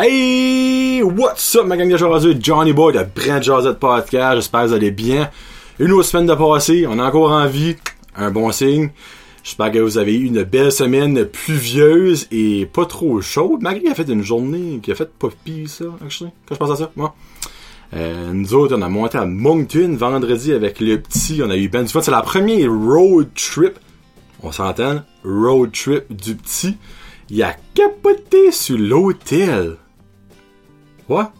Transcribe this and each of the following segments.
Hey! What's up, ma gang de? Johnny Boy de Brand Jazette Podcast. J'espère que vous allez bien. Une autre semaine de passé. On est encore en vie. Un bon signe. J'espère que vous avez eu une belle semaine pluvieuse et pas trop chaude. Malgré a fait une journée qui a fait pas pire, ça, actually, quand je pense à ça. Moi. Euh, nous autres, on a monté à Moncton vendredi avec le petit. On a eu ben du fun. C'est la première road trip. On s'entend? Road trip du petit. Il a capoté sur l'hôtel. Quoi?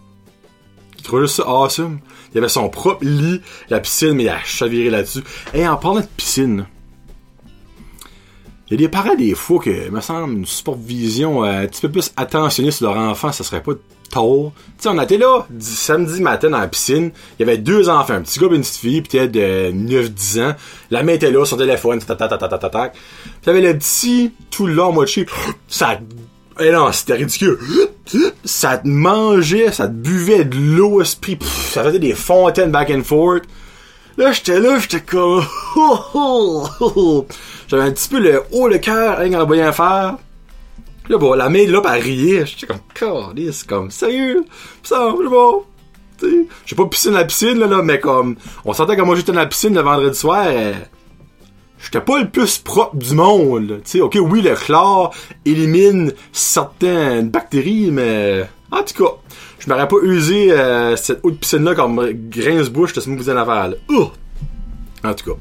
Il trouvait ça awesome. Il avait son propre lit, la piscine, mais il a chaviré là-dessus. Et en parlant de piscine, il y a des parents des fois que, me semble, une supervision euh, un petit peu plus attentionnée sur leur enfant, ça serait pas tôt. Tu sais, on était là, samedi matin dans la piscine, il y avait deux enfants, un petit gars et une petite fille, peut-être de 9-10 ans. La main était là, son téléphone, tac, tac, tac, tac, le petit, tout long, moitié, ça et non, c'était ridicule. Ça te mangeait, ça te buvait de l'eau esprit. ça faisait des fontaines back and forth. Là, j'étais là, j'étais comme... J'avais un petit peu le haut le cœur, rien qu'en voyant faire. Là, bon, la main là, elle riait. J'étais comme, c'est comme, sérieux? Ça, bon. J'ai pas pissé dans la piscine, là, là, mais comme, on sentait que moi j'étais dans la piscine le vendredi soir, j'étais pas le plus propre du monde. Tu sais, ok, oui, le chlore élimine certaines bactéries, mais en tout cas, je m'aurais pas usé euh, cette eau de piscine-là comme grince-bouche de ce vous en. En tout cas.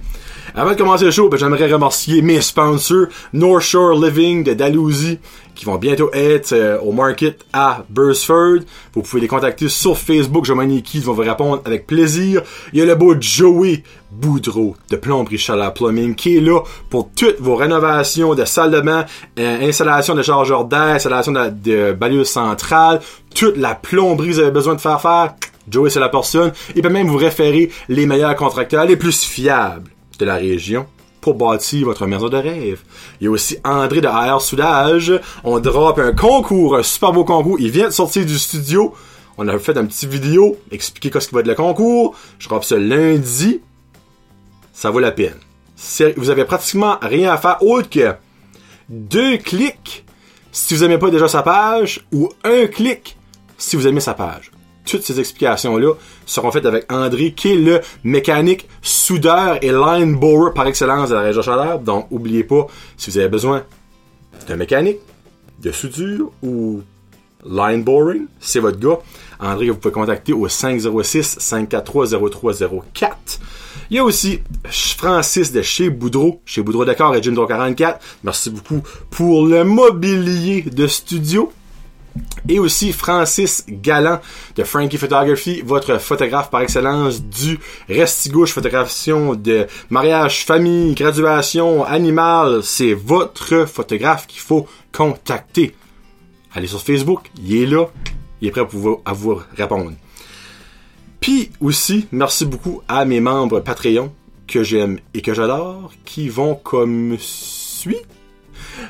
Avant de commencer le show, ben, j'aimerais remercier mes sponsors, North Shore Living de Dalhousie, qui vont bientôt être euh, au market à Bursford. Vous pouvez les contacter sur Facebook, je qui vont vous répondre avec plaisir. Il y a le beau Joey Boudreau de Plomberie Chaleur Plumbing qui est là pour toutes vos rénovations de salle de bain, euh, installation de chargeurs d'air, installation de, de centrale, toute la plomberie que vous avez besoin de faire faire. Joey, c'est la personne. Il peut même vous référer les meilleurs contracteurs, les plus fiables de la région pour bâtir votre maison de rêve. Il y a aussi André de AR Soudage. On drop un concours, un super beau concours. Il vient de sortir du studio. On a fait un petit vidéo, expliquer qu'est-ce qui va être le concours. Je drop ça lundi. Ça vaut la peine. Vous avez pratiquement rien à faire autre que deux clics si vous n'aimez pas déjà sa page ou un clic si vous aimez sa page toutes ces explications-là seront faites avec André, qui est le mécanique soudeur et line borer par excellence de la région Chaleur. Donc, oubliez pas, si vous avez besoin d'un mécanique, de soudure ou line boring, c'est votre gars. André, vous pouvez contacter au 506-543-0304. Il y a aussi Francis de chez Boudreau, chez Boudreau Décor et Jim 44. Merci beaucoup pour le mobilier de studio. Et aussi Francis Galland de Frankie Photography, votre photographe par excellence du Restigouche, photographiation de mariage, famille, graduation, animal. C'est votre photographe qu'il faut contacter. Allez sur Facebook, il est là, il est prêt pour à vous répondre. Puis aussi, merci beaucoup à mes membres Patreon que j'aime et que j'adore, qui vont comme suit.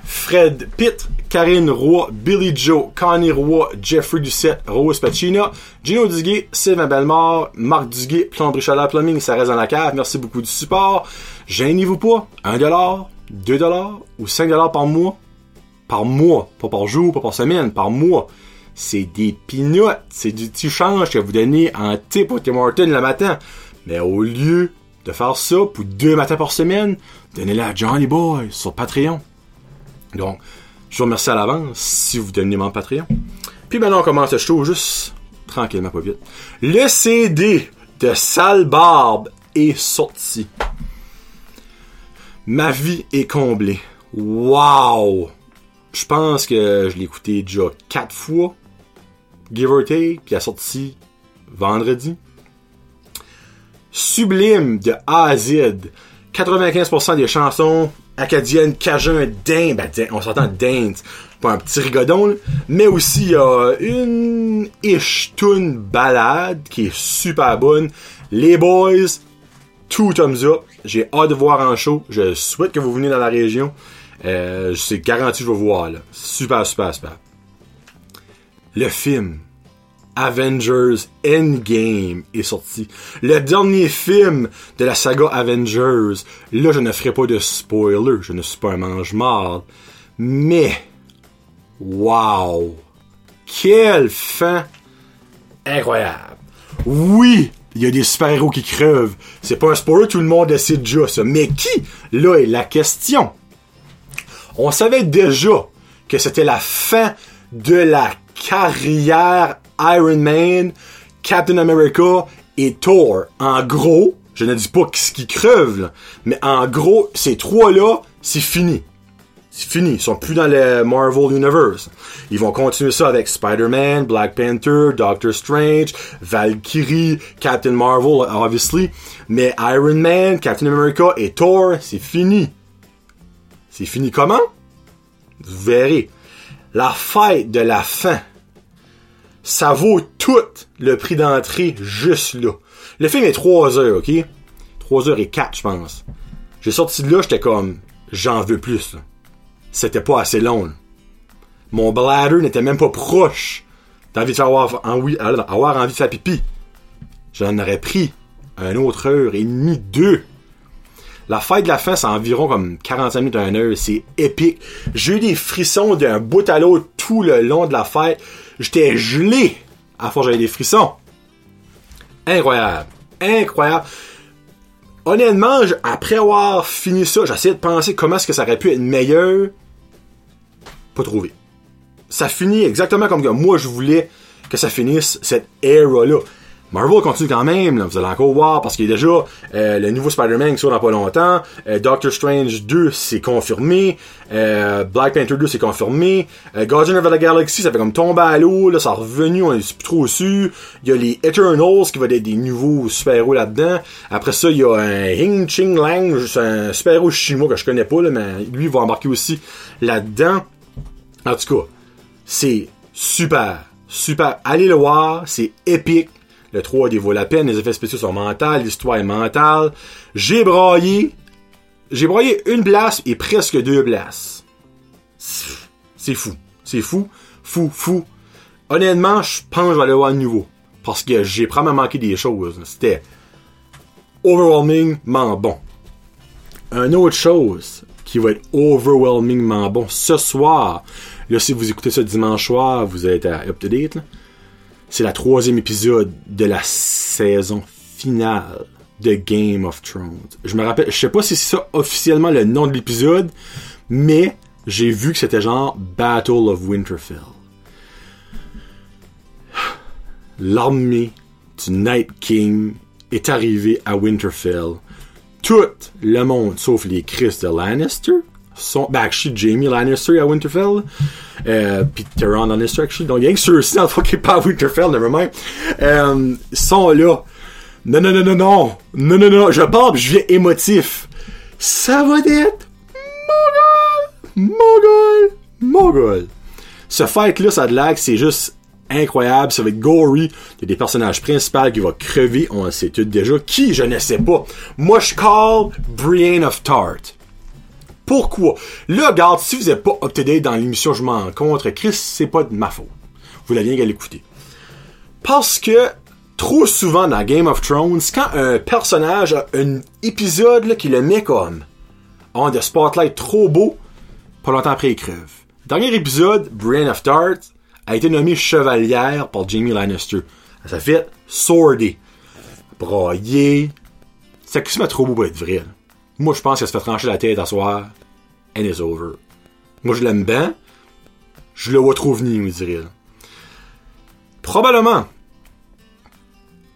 Fred Pitt, Karine Roy, Billy Joe, Connie Roy, Jeffrey Doucette, Rose Pacina, Gino Duguay, Sylvain Bellemare, Marc Duguay, Plomberie Chaleur Plumbing, ça reste dans la cave. Merci beaucoup du support. Gênez-vous pas. 1 dollar, 2 dollars ou 5 dollars par mois. Par mois. Pas par jour, pas par semaine, par mois. C'est des peanuts. C'est du petit change que vous donnez en tip au Tim Horton le matin. Mais au lieu de faire ça pour deux matins par semaine, donnez-le à Johnny Boy sur Patreon. Donc, je vous remercie à l'avance si vous devenez membre Patreon. Puis maintenant, on commence le show juste tranquillement, pas vite. Le CD de Sale Barbe est sorti. Ma vie est comblée. Wow! Je pense que je l'ai écouté déjà quatre fois. Give or take, puis a sorti vendredi. Sublime de A à Z. 95% des chansons acadienne, cajun, din, ben, on s'entend dance, pas un petit rigodon, mais aussi il y a une ish tune balade qui est super bonne. Les boys, tout thumbs up. J'ai hâte de voir en show. Je souhaite que vous veniez dans la région. Euh, c'est garanti que je vais voir là. Super, super, super. Le film Avengers Endgame est sorti. Le dernier film de la saga Avengers. Là, je ne ferai pas de spoiler. Je ne suis pas un mange-marde. Mais, wow! quelle fin incroyable. Oui, il y a des super-héros qui crevent. C'est pas un spoiler, tout le monde le sait déjà ça. Mais qui? Là est la question? On savait déjà que c'était la fin de la carrière Iron Man, Captain America et Thor. En gros, je ne dis pas ce qui crevent, mais en gros, ces trois-là, c'est fini. C'est fini. Ils sont plus dans le Marvel Universe. Ils vont continuer ça avec Spider-Man, Black Panther, Doctor Strange, Valkyrie, Captain Marvel, obviously. Mais Iron Man, Captain America et Thor, c'est fini. C'est fini comment? Vous verrez. La fête de la fin. Ça vaut tout le prix d'entrée juste là. Le film est 3 heures, ok? 3 heures et 4, je pense. J'ai sorti de là, j'étais comme, j'en veux plus. C'était pas assez long. Mon bladder n'était même pas proche d'envie de faire avoir, envie, avoir envie de faire pipi. J'en aurais pris un autre heure et demie, deux. La fête de la fin, c'est environ comme 45 minutes à 1 heure. C'est épique. J'ai eu des frissons d'un bout à l'autre tout le long de la fête. J'étais gelé à force j'avais des frissons. Incroyable. Incroyable. Honnêtement, après avoir fini ça, j'essayais de penser comment est-ce que ça aurait pu être meilleur. Pas trouvé. Ça finit exactement comme moi je voulais que ça finisse cette era-là. Marvel continue quand même, là. vous allez encore voir, parce qu'il y a déjà euh, le nouveau Spider-Man qui sort dans pas longtemps, euh, Doctor Strange 2 c'est confirmé, euh, Black Panther 2 c'est confirmé, Guardian of the Galaxy ça fait comme tomber à l'eau, là, ça est revenu, on est plus trop su, il y a les Eternals qui va être des nouveaux super-héros là-dedans, après ça il y a un Hing Ching Lang, un super-héros chinois que je connais pas, mais lui va embarquer aussi là-dedans. En tout cas, c'est super, super. Allez le voir, c'est épique. Le 3D vaut la peine, les effets spéciaux sont mentaux, l'histoire est mentale. J'ai braillé. J'ai braillé une place et presque deux places. C'est fou. C'est fou. Fou, fou. Honnêtement, je pense que je vais aller voir de nouveau. Parce que j'ai probablement manqué des choses. C'était overwhelmingment bon. Une autre chose qui va être overwhelmingment bon ce soir, là si vous écoutez ça dimanche soir, vous êtes à up to date. C'est la troisième épisode de la saison finale de Game of Thrones. Je me rappelle, je sais pas si c'est ça officiellement le nom de l'épisode, mais j'ai vu que c'était genre Battle of Winterfell. L'armée du Night King est arrivée à Winterfell tout le monde, sauf les Chris de Lannister, sont, ben, actually, Jamie Lannister à Winterfell, euh, pis Tyrion Lannister, actually, donc il y a que ceux-ci, le fond, qui est pas à Winterfell, nevermind, euh, sont là. Non, non, non, non, non, non, non, non, je parle, je viens émotif. Ça va être Mogul, Mogul, Mogul. Ce fight-là, ça de lag, c'est juste incroyable, ça va être gory. Il y a des personnages principaux qui vont crever, on le sait tout déjà. Qui, je ne sais pas. Moi, je call Brienne of Tart. Pourquoi? Là, regarde, si vous n'êtes pas up-to-date dans l'émission Je m'en contre, Chris, c'est pas de ma faute. Vous l'avez bien qu'à l'écouter. Parce que, trop souvent dans Game of Thrones, quand un personnage a un épisode qui le met comme on the spotlight trop beau, pas longtemps après il crève. Dernier épisode, Brienne of Tart a été nommée chevalière par Jamie Lannister. S'est fait sworder. Brailler. C'est que c'est trop beau pour être vrai. Moi, je pense qu'elle se fait trancher la tête à soir. And it's over. Moi, je l'aime bien. Je le vois trop venir, me dirait. Probablement.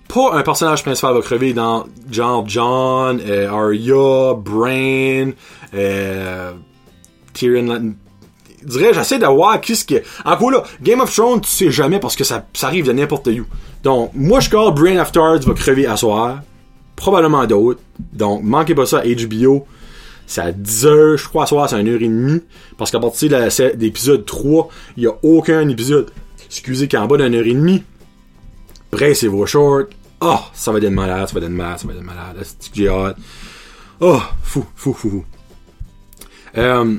Pas un personnage principal va crever dans genre John, euh, Arya, Bran, euh, Tyrion. Dirais, j'essaie de voir qui ce qui Encore là, Game of Thrones, tu sais jamais parce que ça, arrive de n'importe où. Donc, moi, je call Brain Tards va crever à soir. Probablement d'autres. Donc, manquez pas ça à HBO. C'est à 10 heures, je crois, à soir, c'est à 1 heure et demie. Parce qu'à partir de l'épisode 3, il y a aucun épisode, excusez, qui est en bas d'une heure et demie. Bracez vos shorts. Oh, ça va être malade, ça va être malade, ça va être malade. C'est j'ai hâte. Oh, fou, fou, fou, fou. Euh,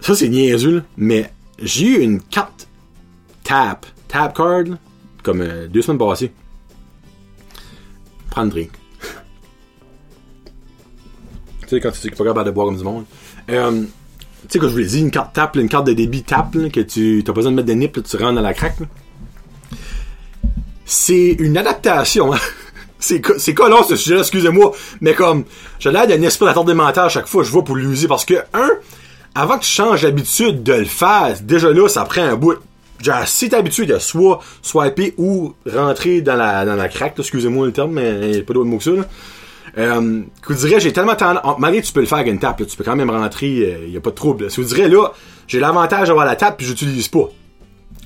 ça, c'est niaiseux, là, mais j'ai eu une carte tap, tap card, comme euh, deux semaines passées. Prendre drink. tu sais, quand tu sais t'es pas capable de boire comme du monde. Euh, sais, que je vous l'ai dit, une carte tap, là, une carte de débit tap, là, que tu pas besoin de mettre de nip, là, tu rentres dans la craque. C'est une adaptation. hein. C'est co- c'est collant ce sujet-là, excusez-moi, mais comme j'ai l'air d'un esprit d'attardement à chaque fois je vois pour l'user parce que un, avant que tu changes l'habitude de le faire, déjà là, ça prend un bout. Genre, si t'es habitué de soit swiper ou rentrer dans la, dans la craque, excusez-moi le terme, mais y a pas d'autre mot que ça. Euh, vous direz, j'ai tellement tendance, malgré que tu peux le faire avec une tape, tu peux quand même rentrer, il y a pas de trouble. Si vous direz, là, j'ai l'avantage d'avoir la tape puis j'utilise pas.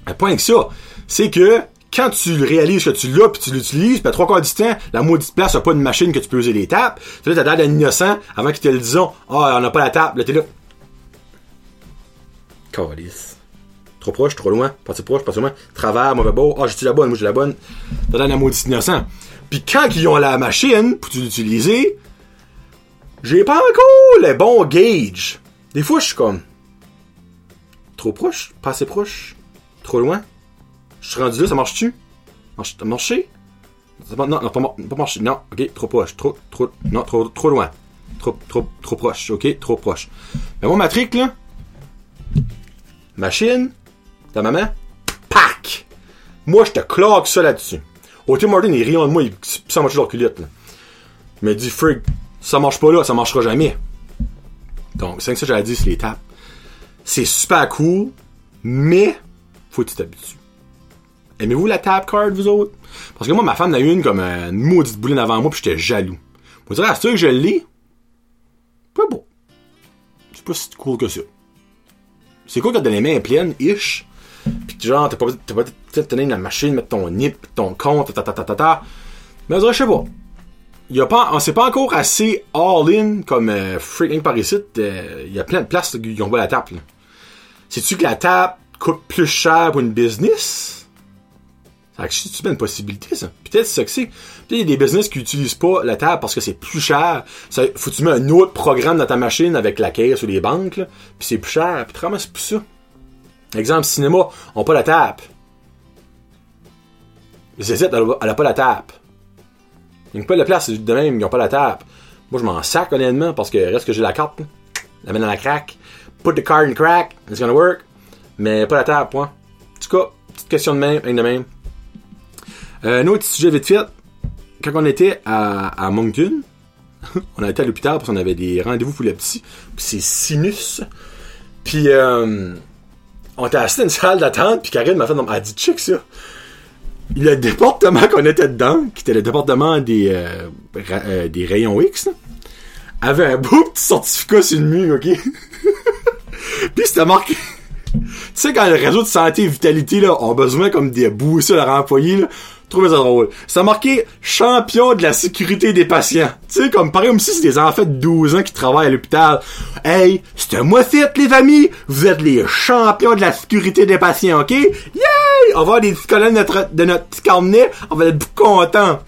Le point que ça, c'est que quand tu réalises que tu l'as puis tu l'utilises, puis trois quarts du temps, la maudite place a pas une machine que tu peux user les tapes. Tu là, t'as l'air d'un innocent avant qu'ils te le disent, ah, on n'a pas la tape. Là, t'es là. Calice. Trop proche, trop loin, pas proche, pas loin, travers, mauvais beau, ah, j'ai la bonne, moi j'ai la bonne. T'as l'air d'un maudit innocent. Puis quand ils ont la machine pour l'utiliser, j'ai pas encore le bon gauge. Des fois, je suis comme, trop proche, pas assez proche, trop loin. Je suis rendu là, ça marche-tu? Marche, Non, non, pas, pas marché. Non, ok, trop proche. Trop, trop, non, trop, trop loin. Trop, trop, trop proche. Ok, trop proche. Mais moi, ma trick, là. Machine. Ta maman. Pac! Moi, je te claque ça là-dessus. Tim Martin, ils rient de moi, ils ça marche leur culotte, là. Il me dit, frig, ça marche pas là, ça marchera jamais. Donc, c'est que ça, j'avais dit, c'est les tapes. C'est super cool, mais faut que tu t'habitues. Aimez-vous la tap card, vous autres? Parce que moi, ma femme en a une comme euh, une maudite bouline avant moi, puis j'étais jaloux. Vous direz, c'est sûr que je l'ai? Pas beau. C'est pas si cool que ça. C'est cool quand t'as les mains pleines, ish. Genre, t'as pas t'as pas peut-être tenir la machine, mettre ton nip, ton compte, ta ta ta ta ta. Mais je sais pas. Y a pas, on pas encore assez all-in comme euh, freaking par ici. Il y a plein de places qui ont la tape. là. Sais-tu que la tape coûte plus cher pour une business? Ça c'est une possibilité, ça? Peut-être c'est ça que c'est. Peut-être il y a des business qui utilisent pas la table parce que c'est plus cher. Ça, faut que tu mets un autre programme dans ta machine avec la caisse ou les banques, là, puis c'est plus cher. Puis vraiment, c'est plus ça. Exemple, cinéma, on pas la tape. CZ, elle, a- elle a pas la tape. N'ont pas la place, c'est de même, ils ont pas la tape. Moi, je m'en sac, honnêtement, parce que reste que j'ai la carte, la mets dans la crack. Put the card in crack, it's gonna work. Mais pas la tape, point. En tout cas, petite question de même, rien de même. Euh, un autre sujet vite fait. Quand on était à, à Moncton, on a été à l'hôpital parce qu'on avait des rendez-vous pour le petit. C'est sinus. Puis euh, on était assis dans une salle d'attente. Puis Karine m'a fait, elle dit, check ça. Le département qu'on était dedans, qui était le département des, euh, euh, des rayons X, avait un beau petit certificat sur le mur, ok? Puis c'était marqué. Tu sais, quand le réseau de santé et vitalité, là, ont besoin comme des bouts à leur employé, là, trouvez ça drôle. C'est marqué champion de la sécurité des patients. Tu sais, comme pareil, comme si c'est des enfants de 12 ans qui travaillent à l'hôpital. Hey, c'est moi fait, les amis! Vous êtes les champions de la sécurité des patients, ok? Yay! On va avoir des petites colonnes de notre, de notre petit carnet, on va être contents.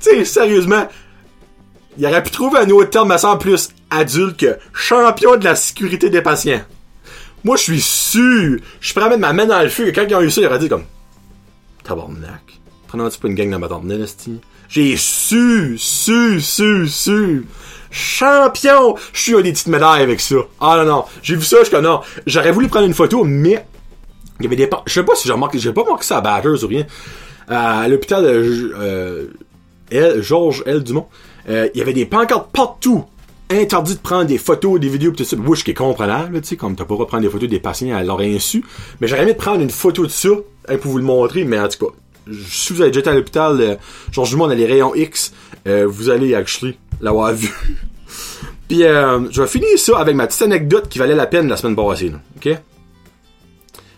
Tu sais, sérieusement, il aurait pu trouver un autre terme, me semble, plus adulte que champion de la sécurité des patients. Moi, je suis sûr, je suis prêt à mettre ma main dans le feu que quand ils ont eu ça, ils auraient dit comme, tabarnak. Prenons-tu pas une gang dans ma Esti? J'ai su, su, su, su. Champion! Je suis à des petites médailles avec ça. Ah non, non. J'ai vu ça, je non. J'aurais voulu prendre une photo, mais il y avait des... pan- Je sais pas si j'ai remarqué, j'ai pas remarqué ça à Batters ou rien. Euh, à l'hôpital de euh, Georges L. Dumont, euh, il y avait des pancartes partout. Interdit de prendre des photos, des vidéos, tout ça. Oui, ce qui est comprenable, tu sais, comme t'as pas prendre des photos des patients à leur insu. Mais j'aurais aimé de prendre une photo de ça, hein, pour vous le montrer, mais en tout cas, si vous avez déjà été à l'hôpital euh, Georges Dumont dans les rayons X, euh, vous allez actually l'avoir vu. Puis euh, je vais finir ça avec ma petite anecdote qui valait la peine la semaine passée, ok?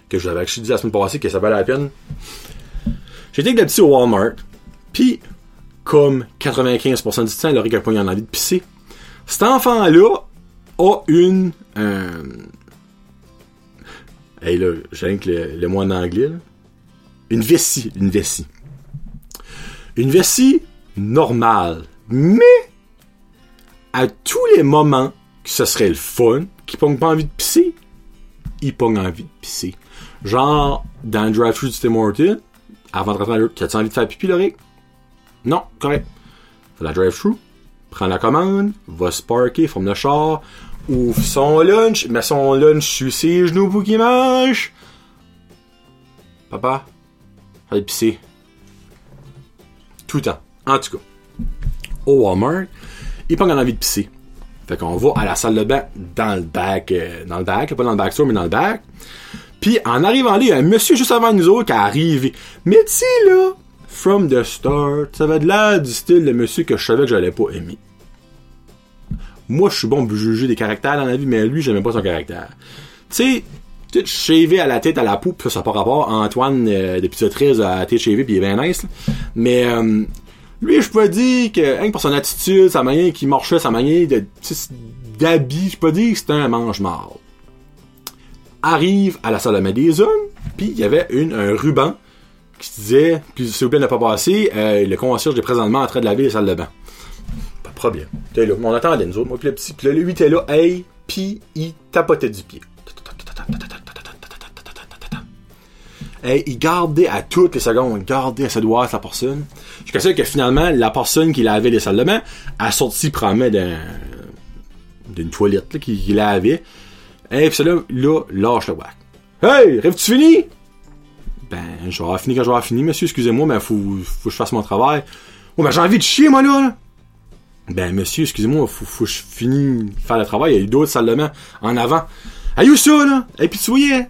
Que je l'avais actually dit la semaine passée que ça valait la peine. J'étais avec petit au Walmart, puis comme 95% du temps, Laurie a pas eu envie de pisser. Cet enfant-là a une... Euh... Hey là, j'ai que le, le mot en anglais, là. Une vessie, une vessie. Une vessie normale, mais à tous les moments que ce serait le fun, qu'il pogne pas envie de pisser, il pogne envie de pisser. Genre, dans le drive-thru du Tim Hortons, avant de rentrer dans le... T'as-tu envie de faire pipi, Laurie? Non, correct. Fais la drive-thru, prends la commande, va se forme le char, ouvre son lunch, met son lunch sur ses genoux pour qu'il mange. Papa, allez pisser. Tout le temps. En tout cas. Au Walmart, il pas envie de pisser. Fait qu'on va à la salle de bain dans le bac, euh, dans le bac, pas dans le backstore, mais dans le bac. Puis en arrivant là, il y a un monsieur juste avant nous autres qui arrive. Mais tu sais là, from the start, ça va de là du style de monsieur que je savais que j'allais pas aimer. Moi, je suis bon pour juger des caractères dans la vie, mais lui, j'aimais pas son caractère. Tu sais, shavé à la tête, à la poupe, ça, ça pas rapport. Antoine, euh, depuis 13 à la tête shavée, puis il est bien nice. Mais euh, lui, je peux dire que, hein, pour son attitude, sa manière qu'il marchait, sa manière de, d'habit, je peux dire que c'était un mange-marde. Arrive à la salle de bain des hommes, puis il y avait un ruban qui se disait, puis s'il vous plaît ne pas passer, euh, le concierge est présentement en train de laver les salles de bain. Pas de problème. T'es là, on attendait nous autres, moi puis le petit, puis là, lui était là, hey, puis il tapotait du pied. Hey, il gardait à toutes les secondes, il gardait à sa doigt la personne. Jusqu'à ce que finalement, la personne qui lavait les salles de bain a sorti d'un, d'une toilette, là, qui, qui lavait. Hey, ça là, là, lâche le whack. Hey, rêves-tu fini? Ben, je vais avoir fini quand je vais avoir fini, monsieur, excusez-moi, mais faut, faut que je fasse mon travail. Oh, ben, j'ai envie de chier, moi, là, là. Ben, monsieur, excusez-moi, faut, faut que je finisse faire le travail. Il y a eu d'autres salles de bain en avant. Hey, où ça, là? Et puis, tu voyais?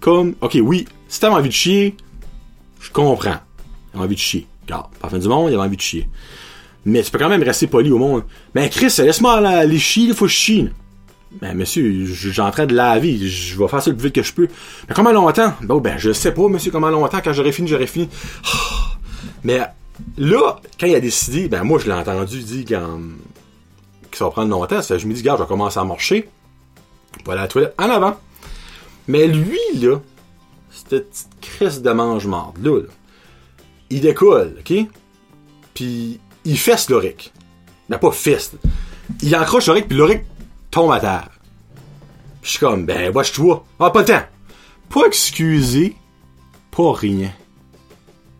Comme, ok, oui, si t'avais envie de chier, je comprends. A envie de chier. Regarde, par fin du monde, il avait envie de chier. Mais tu peux quand même rester poli au monde. Ben, Chris, laisse-moi aller chier, il faut que je chie. Ben, monsieur, j'ai en train de je vais faire ça le plus vite que je peux. Mais comment longtemps? Bon, ben, je sais pas, monsieur, comment longtemps, quand j'aurai fini, j'aurai fini. Mais, là, quand il a décidé, ben, moi, je l'ai entendu dire quand, que ça va prendre longtemps, ça je me dis, gars, je vais commencer à marcher. Pour aller la toilette en avant. Mais lui, là, cette petite crise de mange-marde, là, là, il décolle, ok? Puis, il fesse l'oric. Ben, pas fesse. Il accroche l'oric, puis l'oric tombe à terre. Je suis comme, ben, watch-toi. Ah, pas le temps. Pas excusé, pas rien.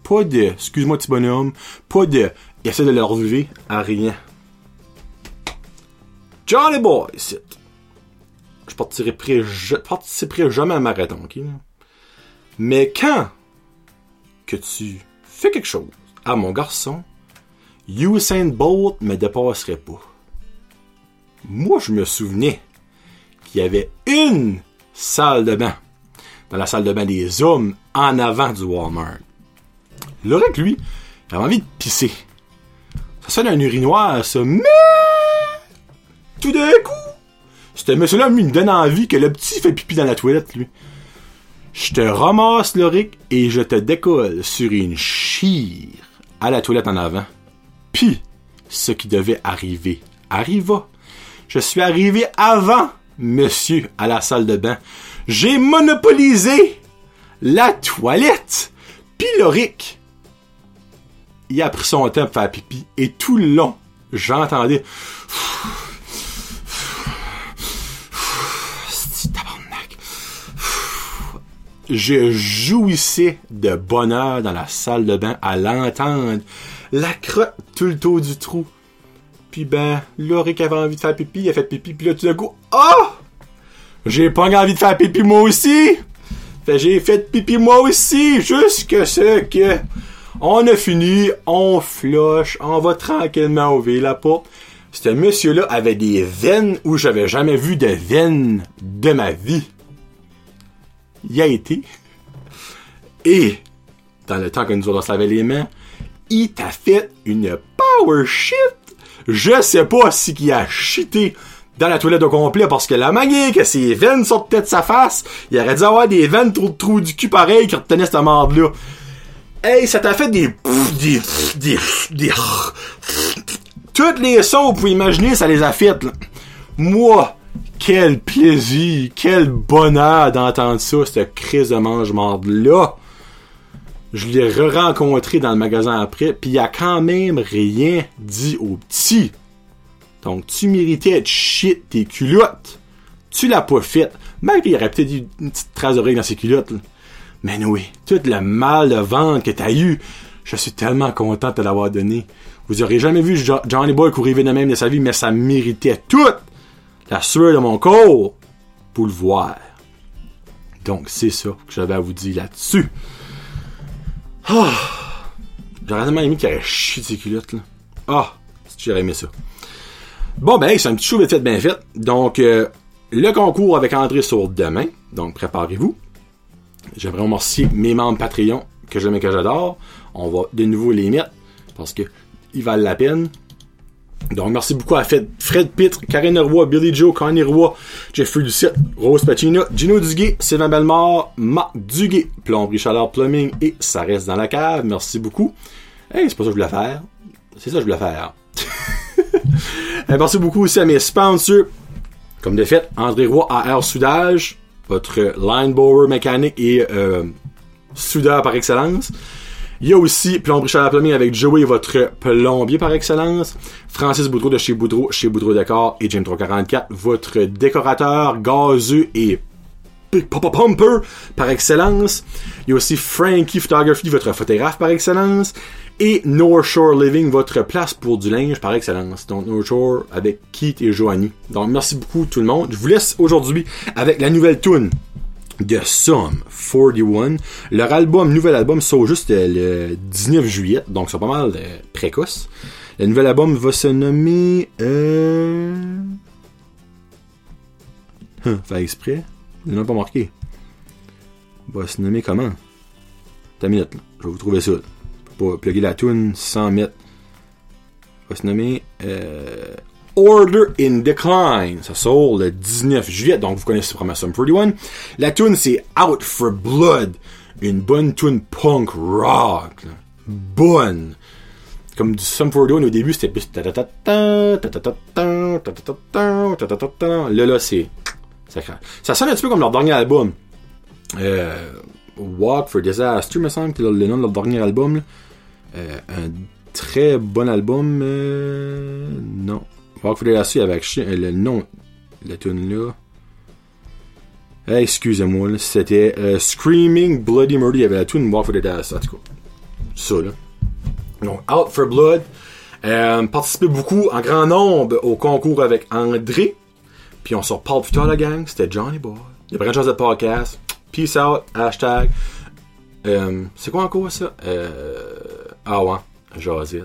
Pas de, excuse-moi, petit bonhomme. Pas de, essaie de le relever à rien. Johnny Boy, c'est. Je participerai jamais à un marathon, ok? Mais quand que tu fais quelque chose à mon garçon, Usain Bolt me dépasserait pas. Moi, je me souvenais qu'il y avait une salle de bain dans la salle de bain des hommes en avant du Walmart. L'Oric, lui, il avait envie de pisser. Ça sonne un urinoir, ça, mais tout d'un coup, ce monsieur-là, me donne envie que le petit fait pipi dans la toilette, lui. Je te ramasse, Loric, et je te décolle sur une chire à la toilette en avant. Puis, ce qui devait arriver arriva. Je suis arrivé avant monsieur à la salle de bain. J'ai monopolisé la toilette. Loric, il a pris son temps pour faire pipi, et tout le long, j'entendais. Je jouissais de bonheur dans la salle de bain à l'entendre. La crotte tout le tour du trou. Puis ben, Loric avait envie de faire pipi, il a fait pipi, puis là tout d'un coup, oh! J'ai pas envie de faire pipi moi aussi! Fait j'ai fait pipi moi aussi, jusque ce que on a fini, on flush, on va tranquillement ouvrir la porte. Ce monsieur-là avait des veines où j'avais jamais vu de veines de ma vie. Il a été. Et, dans le temps que nous autres on se lavait les mains, il t'a fait une power shit. Je sais pas si qui a cheaté dans la toilette au complet parce que la manière que ses veines sortaient de sa face, il aurait dû avoir des veines trop de trous du cul pareil qui retenaient cette marde-là. Hey, ça t'a fait des... des... des... des... Toutes les sons que vous pouvez imaginer, ça les a fait. là. Moi, quel plaisir, quel bonheur d'entendre ça, cette crise de mange-marde-là. Je l'ai re-rencontré dans le magasin après, puis il a quand même rien dit au petit. Donc, tu méritais de shit tes culottes. Tu l'as pas fait. Même y aurait peut-être eu une petite trace d'oreille dans ses culottes. Mais oui, tout le mal de ventre que t'as eu, je suis tellement content de l'avoir donné. Vous aurez jamais vu Jo- Johnny Boy courir de même de sa vie, mais ça méritait tout la sueur de mon corps pour le voir. Donc, c'est ça que j'avais à vous dire là-dessus. Ah! J'aurais tellement aimé qu'il y ait chié de ses culottes, là. Ah! J'aurais aimé ça. Bon, ben, c'est un petit show bien fait. Donc, euh, le concours avec André sur demain. Donc, préparez-vous. J'aimerais remercier mes membres Patreon que j'aime et que j'adore. On va de nouveau les mettre parce que ils valent la peine. Donc, merci beaucoup à Fred, Fred Pitre, Karine Roy, Billy Joe, Connie Roy, Jeffrey Lucette, Rose Pacina, Gino Duguay, Sylvain Bellemare, Marc Duguay, Plomberie Chaleur Plumbing et ça reste dans la cave. Merci beaucoup. Hey, c'est pas ça que je voulais faire. C'est ça que je voulais faire. merci beaucoup aussi à mes sponsors. Comme de fait, André Roy AR Soudage, votre line blower mécanique et euh, soudeur par excellence. Il y a aussi Plomberie Chaleur Plumbing avec Joey, votre plombier par excellence. Francis Boudreau de chez Boudreau, chez Boudreau Décor et James 344, votre décorateur gazeux et Pumper par excellence. Il y a aussi Frankie Photography, votre photographe par excellence. Et North Shore Living, votre place pour du linge par excellence. Donc North Shore avec Keith et Joanie. Donc merci beaucoup tout le monde. Je vous laisse aujourd'hui avec la nouvelle tune de Sum 41. Leur album, nouvel album, sort juste le 19 juillet, donc c'est pas mal euh, précoce. Le nouvel album va se nommer... Euh... Hein, fait exprès? Il n'a pas marqué. Va se nommer comment? T'as minute, là. Je vais vous trouver ça. Je peux pas plugger la tune sans mettre. Va se nommer... Euh... Order in Decline. Ça sort le 19 juillet, donc vous connaissez probablement Sum 41. La tune c'est Out for Blood. Une bonne tune punk rock. Bonne. Comme du Sum 41 au début, c'était plus. Là, là, c'est. Ça, ça sonne un petit peu comme leur dernier album. Euh, Walk for Disaster, me semble, que le nom de leur dernier album. Euh, un très bon album. euh, non. Walk for Disaster avec chi- euh, le nom de la tune là. Eh, Excusez-moi, c'était euh, Screaming Bloody Murder. Il y avait la tune Walk for Disaster. En tout cas, ça là. Donc, Out for Blood. Euh, participé beaucoup en grand nombre au concours avec André. Puis on se reparle plus tard, la gang. C'était Johnny Boy. Il y a pas grand chose de podcast. Peace out. Hashtag. Euh, c'est quoi encore ça? Euh, ah ouais. Jazit.